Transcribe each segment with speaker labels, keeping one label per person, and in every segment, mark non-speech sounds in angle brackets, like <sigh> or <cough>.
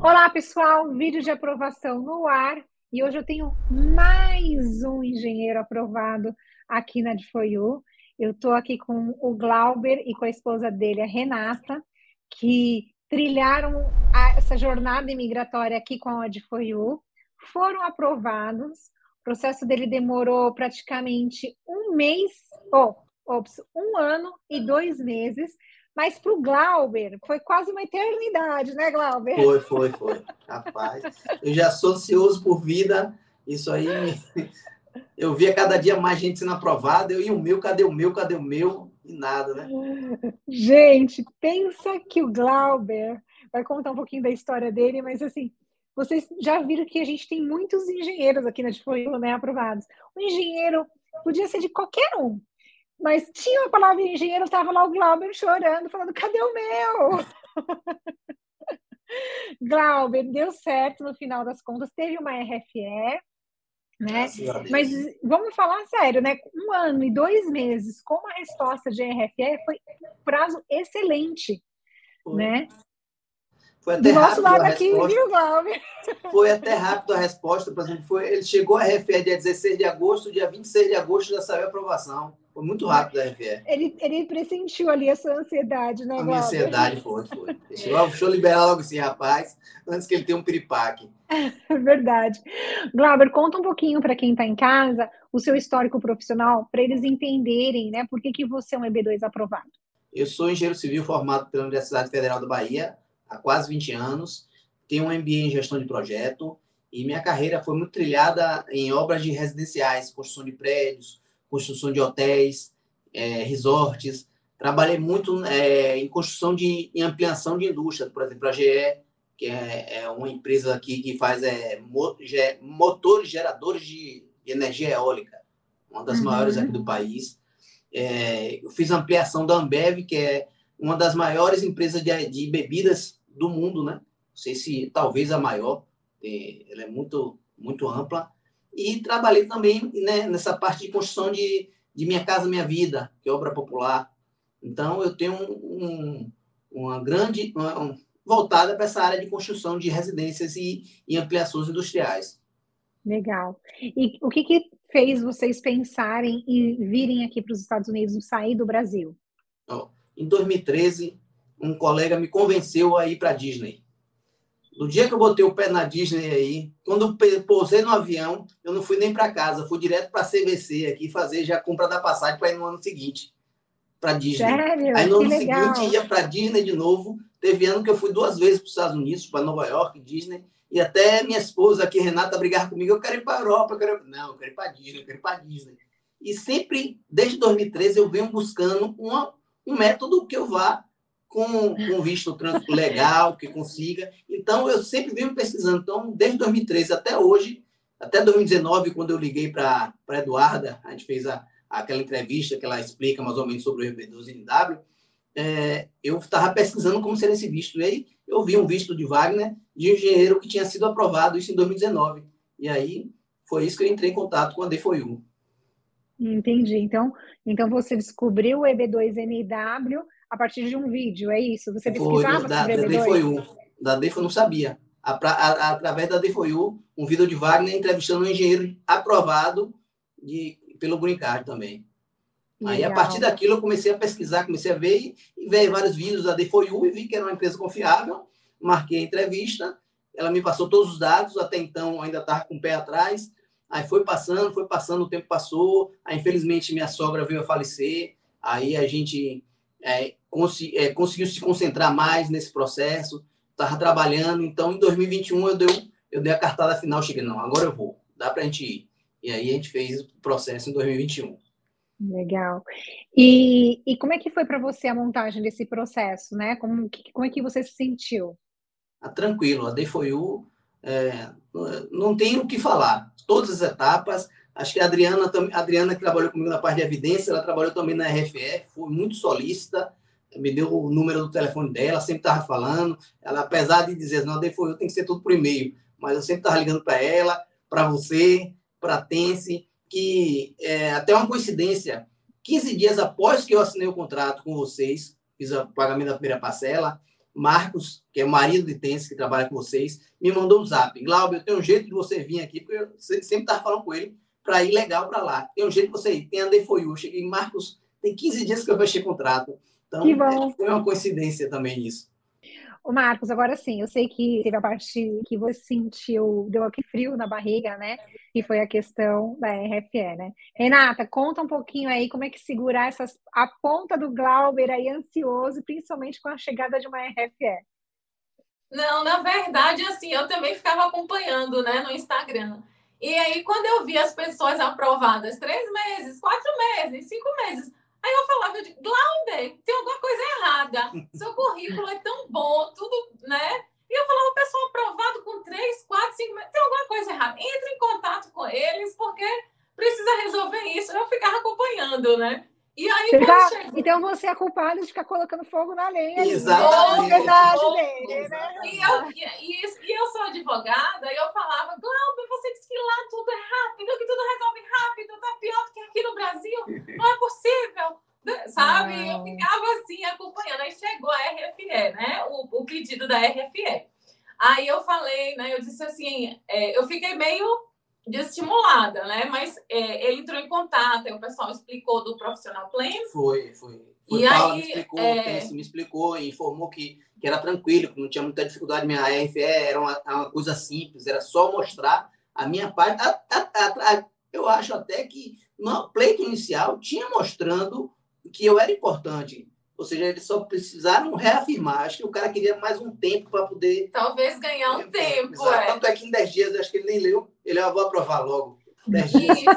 Speaker 1: Olá, pessoal, vídeo de aprovação no ar. E hoje eu tenho mais um engenheiro aprovado aqui na DFOIU. Eu estou aqui com o Glauber e com a esposa dele, a Renata, que trilharam essa jornada imigratória aqui com a DFOIU, foram aprovados. O processo dele demorou praticamente um mês, oh, ops, um ano e dois meses, mas para o Glauber foi quase uma eternidade, né, Glauber?
Speaker 2: Foi, foi, foi. Rapaz, eu já sou ansioso por vida. Isso aí, <laughs> eu via cada dia mais gente sendo aprovada. Eu e o meu, cadê o meu, cadê o meu? E nada, né?
Speaker 1: Gente, pensa que o Glauber vai contar um pouquinho da história dele, mas assim, vocês já viram que a gente tem muitos engenheiros aqui na Difoio, né, aprovados. O engenheiro podia ser de qualquer um, mas tinha uma palavra engenheiro, estava lá o Glauber chorando, falando: cadê o meu? <laughs> Glauber, deu certo no final das contas, teve uma RFE, né? Mas vamos falar sério, né? Um ano e dois meses com uma resposta de RFE foi um prazo excelente, foi. né?
Speaker 2: Foi até Do nosso lado aqui, viu, Glauber? Foi até rápido a resposta, por exemplo, foi, ele chegou a RFE dia 16 de agosto, dia 26 de agosto já saiu a aprovação. Foi muito rápido a RFE.
Speaker 1: Ele, ele pressentiu ali a sua ansiedade, né,
Speaker 2: A minha ansiedade foi, foi. Deixa, deixa eu liberar logo esse rapaz, antes que ele tenha um piripaque. <laughs>
Speaker 1: Verdade. Glauber, conta um pouquinho para quem está em casa o seu histórico profissional, para eles entenderem, né, por que, que você é um EB2 aprovado.
Speaker 2: Eu sou engenheiro civil formado pela Universidade Federal da Bahia há quase 20 anos, tenho um MBA em gestão de projeto e minha carreira foi muito trilhada em obras de residenciais, construção de prédios, construção de hotéis, é, resorts. Trabalhei muito é, em construção de em ampliação de indústria, por exemplo, a GE, que é, é uma empresa aqui que faz é, motores geradores de, de energia eólica, uma das uhum. maiores aqui do país. É, eu fiz ampliação da Ambev, que é uma das maiores empresas de, de bebidas do mundo, né? Não sei se talvez a maior, é, ela é muito, muito ampla. E trabalhei também né, nessa parte de construção de, de Minha Casa Minha Vida, que é obra popular. Então, eu tenho um, um, uma grande. Uma, um, voltada para essa área de construção de residências e, e ampliações industriais.
Speaker 1: Legal. E o que, que fez vocês pensarem e virem aqui para os Estados Unidos, sair do Brasil?
Speaker 2: Em 2013, um colega me convenceu a ir para Disney. No dia que eu botei o pé na Disney aí, quando eu pousei no avião, eu não fui nem para casa, fui direto para a CVC aqui fazer já a compra da passagem para ir no ano seguinte para Disney.
Speaker 1: Sério?
Speaker 2: Aí no
Speaker 1: que
Speaker 2: ano
Speaker 1: legal.
Speaker 2: seguinte ia para Disney de novo. Teve ano que eu fui duas vezes para os Estados Unidos, para Nova York, Disney, e até minha esposa aqui, Renata, brigar comigo, eu quero ir para a Europa, eu quero... não, eu quero ir para Disney, eu quero ir para Disney. E sempre, desde 2013, eu venho buscando uma, um método que eu vá com, com visto legal, que consiga. Então, eu sempre venho pesquisando. Então, desde 2013 até hoje, até 2019, quando eu liguei para a Eduarda, a gente fez a, aquela entrevista que ela explica mais ou menos sobre o RB12NW, é, eu estava pesquisando como seria esse visto. E aí, eu vi um visto de Wagner, de engenheiro que tinha sido aprovado isso em 2019. E aí, foi isso que eu entrei em contato com a D4U.
Speaker 1: Entendi. Então, então você descobriu o EB2NW a partir de um vídeo, é isso? Você pesquisava
Speaker 2: foi, da, sobre da D2? Da não sabia. A, a, através da D4U, um vídeo de Wagner entrevistando um engenheiro aprovado de, pelo Green Card também. Legal. Aí, a partir daquilo, eu comecei a pesquisar, comecei a ver e, e ver vários vídeos da D4U e vi que era uma empresa confiável. Marquei a entrevista, ela me passou todos os dados, até então ainda estava com o pé atrás. Aí foi passando, foi passando, o tempo passou. Aí, infelizmente, minha sogra veio a falecer. Aí a gente é, é, conseguiu se concentrar mais nesse processo, estava trabalhando. Então, em 2021, eu dei, eu dei a cartada final, cheguei, não, agora eu vou, dá para a gente ir. E aí a gente fez o processo em 2021.
Speaker 1: Legal. E, e como é que foi para você a montagem desse processo, né? Como, como é que você se sentiu?
Speaker 2: Ah, tranquilo, a DFOU é, não tem o que falar. Todas as etapas, acho que a Adriana, a Adriana que trabalhou comigo na parte de evidência, ela trabalhou também na RFE, foi muito solícita, me deu o número do telefone dela, sempre estava falando. Ela, apesar de dizer, não, eu, tem que ser tudo por e-mail, mas eu sempre estava ligando para ela, para você, para a Tense, que é até uma coincidência, 15 dias após que eu assinei o contrato com vocês, fiz o pagamento da primeira parcela, Marcos, que é o marido de Tense, que trabalha com vocês, me mandou um zap. Glauber, eu tenho um jeito de você vir aqui, porque eu sempre estava falando com ele para ir legal para lá. Tem um jeito de você ir. Tem a Defoyu. Cheguei, Marcos, tem 15 dias que eu fechei contrato. Então, é, foi uma coincidência também isso.
Speaker 1: O Marcos, agora sim, eu sei que teve a parte que você sentiu, deu aqui frio na barriga, né? Que foi a questão da RFE, né? Renata, conta um pouquinho aí como é que segurar essas, a ponta do Glauber aí ansioso, principalmente com a chegada de uma RFE.
Speaker 3: Não, na verdade, assim, eu também ficava acompanhando, né, no Instagram. E aí, quando eu vi as pessoas aprovadas três meses, quatro meses, cinco meses, Aí eu falava, de Glauber, tem alguma coisa errada. Seu currículo é tão bom, tudo, né? E eu falava, pessoal aprovado com três, quatro, cinco meses, tem alguma coisa errada. Entre em contato com eles, porque precisa resolver isso. Eu ficava acompanhando, né?
Speaker 1: E aí, você tá, chegou... Então você é culpado de ficar colocando fogo na lenha.
Speaker 2: Exatamente.
Speaker 1: Né?
Speaker 3: E eu, e, e, eu sou advogada, e eu falava, Glauber, você disse que lá tudo é rápido, que tudo resolve rápido, tá pior do que aqui no Brasil. Não é possível. Sabe? Não. Eu ficava assim, acompanhando. Aí chegou a RFE, né? O, o pedido da RFE. Aí eu falei, né? Eu disse assim, é, eu fiquei meio desestimulada, né? Mas é, ele entrou em contato, aí o pessoal explicou do profissional pleno.
Speaker 2: Foi, foi. foi e Paula aí, me explicou, é... me explicou e informou que, que era tranquilo, que não tinha muita dificuldade. Minha RFE era uma, uma coisa simples, era só mostrar a minha parte. A, a, a, eu acho até que no pleito inicial tinha mostrando que eu era importante. Ou seja, eles só precisaram reafirmar. Acho que o cara queria mais um tempo para poder.
Speaker 3: Talvez ganhar um é, tempo. É.
Speaker 2: Tanto é que em 10 dias, acho que ele nem leu. Ele, eu vou aprovar logo. 10 dias.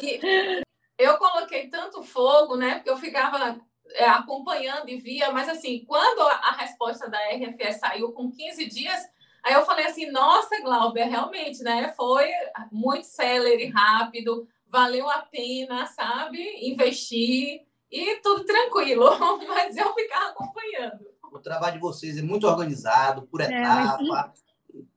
Speaker 3: E, eu coloquei tanto fogo, né? Porque eu ficava é, acompanhando e via, mas assim, quando a, resposta da RFS saiu com 15 dias, aí eu falei assim: nossa, Glauber, realmente, né? Foi muito célere, rápido, valeu a pena, sabe? Investir e tudo tranquilo, <laughs> mas eu ficava acompanhando.
Speaker 2: O trabalho de vocês é muito organizado, por é, etapa. É,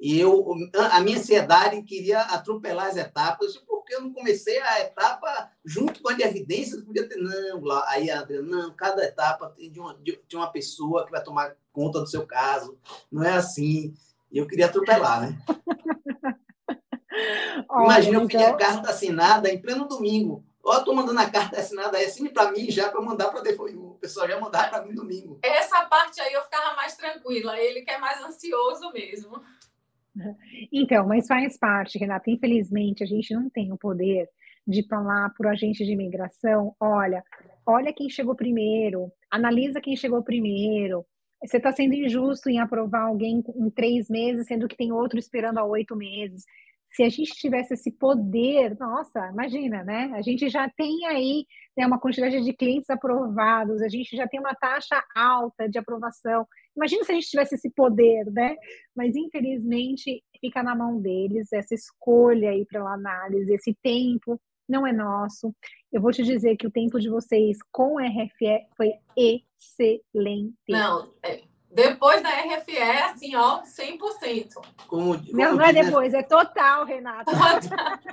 Speaker 2: e eu, a minha ansiedade queria atropelar as etapas, porque eu não comecei a etapa junto com a de evidências, podia ter, não, aí a Adriana, não, cada etapa tem de uma, de, de uma pessoa que vai tomar conta do seu caso, não é assim. E eu queria atropelar, né? <laughs> Imagina, eu pedir a então carta assinada em pleno domingo. Ó, eu tô mandando a carta assinada aí, assine para mim já para mandar para o pessoal já mandar para mim domingo.
Speaker 3: Essa parte aí eu ficava mais tranquila, ele que é mais ansioso mesmo.
Speaker 1: Então, mas faz parte, Renata. Infelizmente, a gente não tem o poder de falar para o agente de imigração: olha, olha quem chegou primeiro, analisa quem chegou primeiro. Você está sendo injusto em aprovar alguém em três meses, sendo que tem outro esperando há oito meses se a gente tivesse esse poder, nossa, imagina, né? A gente já tem aí né, uma quantidade de clientes aprovados, a gente já tem uma taxa alta de aprovação. Imagina se a gente tivesse esse poder, né? Mas infelizmente fica na mão deles essa escolha aí para análise, esse tempo não é nosso. Eu vou te dizer que o tempo de vocês com RFE foi excelente.
Speaker 3: Não, é depois da RFE, assim, ó, 100%.
Speaker 1: Como, como não, não é né? depois, né? é total, Renato.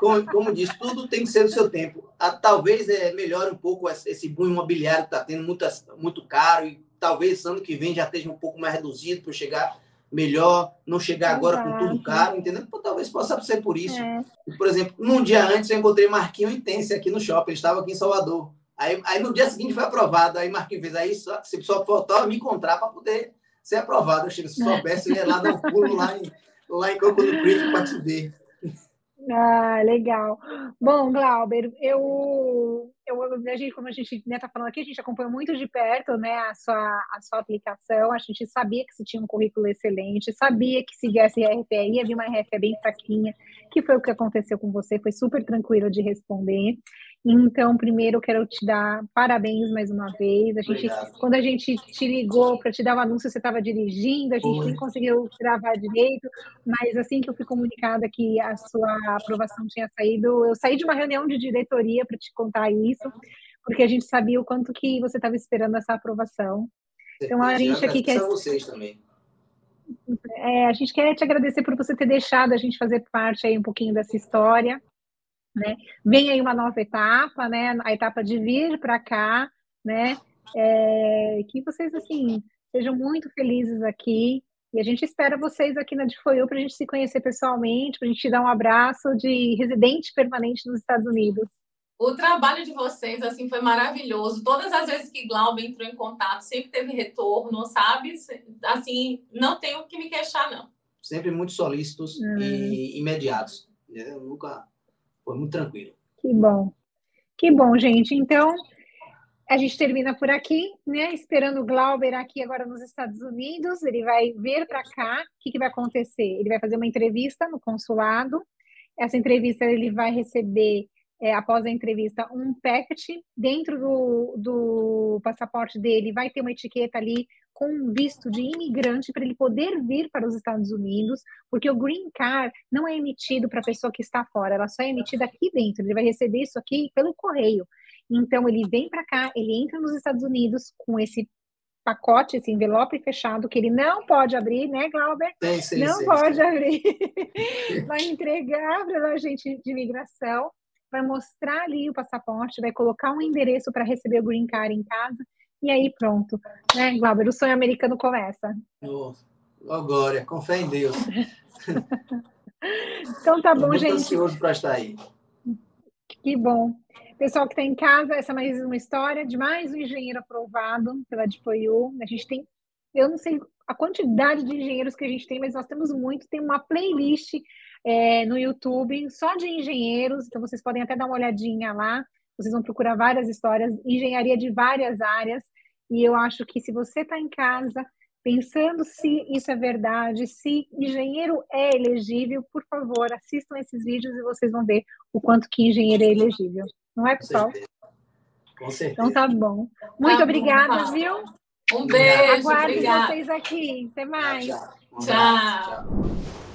Speaker 2: como, como diz, tudo tem que ser no seu tempo. Ah, talvez é, melhore um pouco esse boom imobiliário que está tendo muito, muito caro e talvez ano que vem já esteja um pouco mais reduzido para chegar melhor, não chegar agora Exato. com tudo caro, entendeu? talvez possa ser por isso. É. Por exemplo, num dia antes eu encontrei Marquinho Intense aqui no shopping, ele estava aqui em Salvador. Aí, aí no dia seguinte foi aprovado, aí Marquinhos fez aí, só, se só faltava me encontrar para poder ser aprovado. Eu se soubesse, eu ia lá dar um pulo lá em, lá em Coco do Creek para te ver.
Speaker 1: Ah, legal. Bom, Glauber, eu, eu a gente, como a gente está né, tá falando aqui, a gente acompanhou muito de perto né, a, sua, a sua aplicação. A gente sabia que você tinha um currículo excelente, sabia que se viesse RFE, ia vir uma RFE bem fraquinha, que foi o que aconteceu com você, foi super tranquilo de responder. Então, primeiro, eu quero te dar parabéns mais uma vez. A gente, quando a gente te ligou para te dar o um anúncio, você estava dirigindo, a gente Oi. nem conseguiu gravar direito, mas assim que eu fui comunicada que a sua aprovação tinha saído, eu saí de uma reunião de diretoria para te contar isso, porque a gente sabia o quanto que você estava esperando essa aprovação.
Speaker 2: Então, a gente aqui quer. vocês também.
Speaker 1: É, a gente quer te agradecer por você ter deixado a gente fazer parte aí um pouquinho dessa história. Né? Vem aí uma nova etapa, né? A etapa de vir para cá, né? É, que vocês assim Sejam muito felizes aqui. E a gente espera vocês aqui na Difoiu para a gente se conhecer pessoalmente, para a gente te dar um abraço de residente permanente nos Estados Unidos.
Speaker 3: O trabalho de vocês assim foi maravilhoso. Todas as vezes que Glauber entrou em contato, sempre teve retorno, sabe? Assim, não tenho o que me queixar, não.
Speaker 2: Sempre muito solícitos hum. e imediatos. Eu nunca foi muito tranquilo.
Speaker 1: Que bom. Que bom, gente. Então, a gente termina por aqui, né? Esperando o Glauber aqui agora nos Estados Unidos. Ele vai vir para cá. O que, que vai acontecer? Ele vai fazer uma entrevista no consulado. Essa entrevista ele vai receber, é, após a entrevista, um packet. Dentro do, do passaporte dele vai ter uma etiqueta ali com um visto de imigrante para ele poder vir para os Estados Unidos, porque o green card não é emitido para a pessoa que está fora, ela só é emitida aqui dentro. Ele vai receber isso aqui pelo correio. Então, ele vem para cá, ele entra nos Estados Unidos com esse pacote, esse envelope fechado, que ele não pode abrir, né, Glauber?
Speaker 2: Sim, sim,
Speaker 1: não
Speaker 2: sim,
Speaker 1: pode abrir. <laughs> vai entregar para a agente de imigração, vai mostrar ali o passaporte, vai colocar um endereço para receber o green card em casa, e aí pronto. Né, Glauber? O sonho americano começa.
Speaker 2: Oh, oh Glória, com fé em Deus. <laughs>
Speaker 1: então tá bom,
Speaker 2: muito
Speaker 1: gente.
Speaker 2: ansioso para estar aí.
Speaker 1: Que bom. Pessoal que está em casa, essa é mais uma história de mais um engenheiro aprovado pela DPOU. A gente tem, eu não sei a quantidade de engenheiros que a gente tem, mas nós temos muito. Tem uma playlist é, no YouTube só de engenheiros, então vocês podem até dar uma olhadinha lá. Vocês vão procurar várias histórias, engenharia de várias áreas. E eu acho que se você está em casa pensando se isso é verdade, se engenheiro é elegível, por favor, assistam esses vídeos e vocês vão ver o quanto que engenheiro é elegível. Não é, pessoal?
Speaker 2: Com certeza.
Speaker 1: Então tá bom. Muito
Speaker 3: Tá
Speaker 1: obrigada,
Speaker 3: bom,
Speaker 1: viu?
Speaker 3: Um beijo,
Speaker 1: Aguardo
Speaker 3: obrigada.
Speaker 1: vocês aqui. Até mais.
Speaker 2: Tchau.
Speaker 3: Tchau.
Speaker 2: tchau.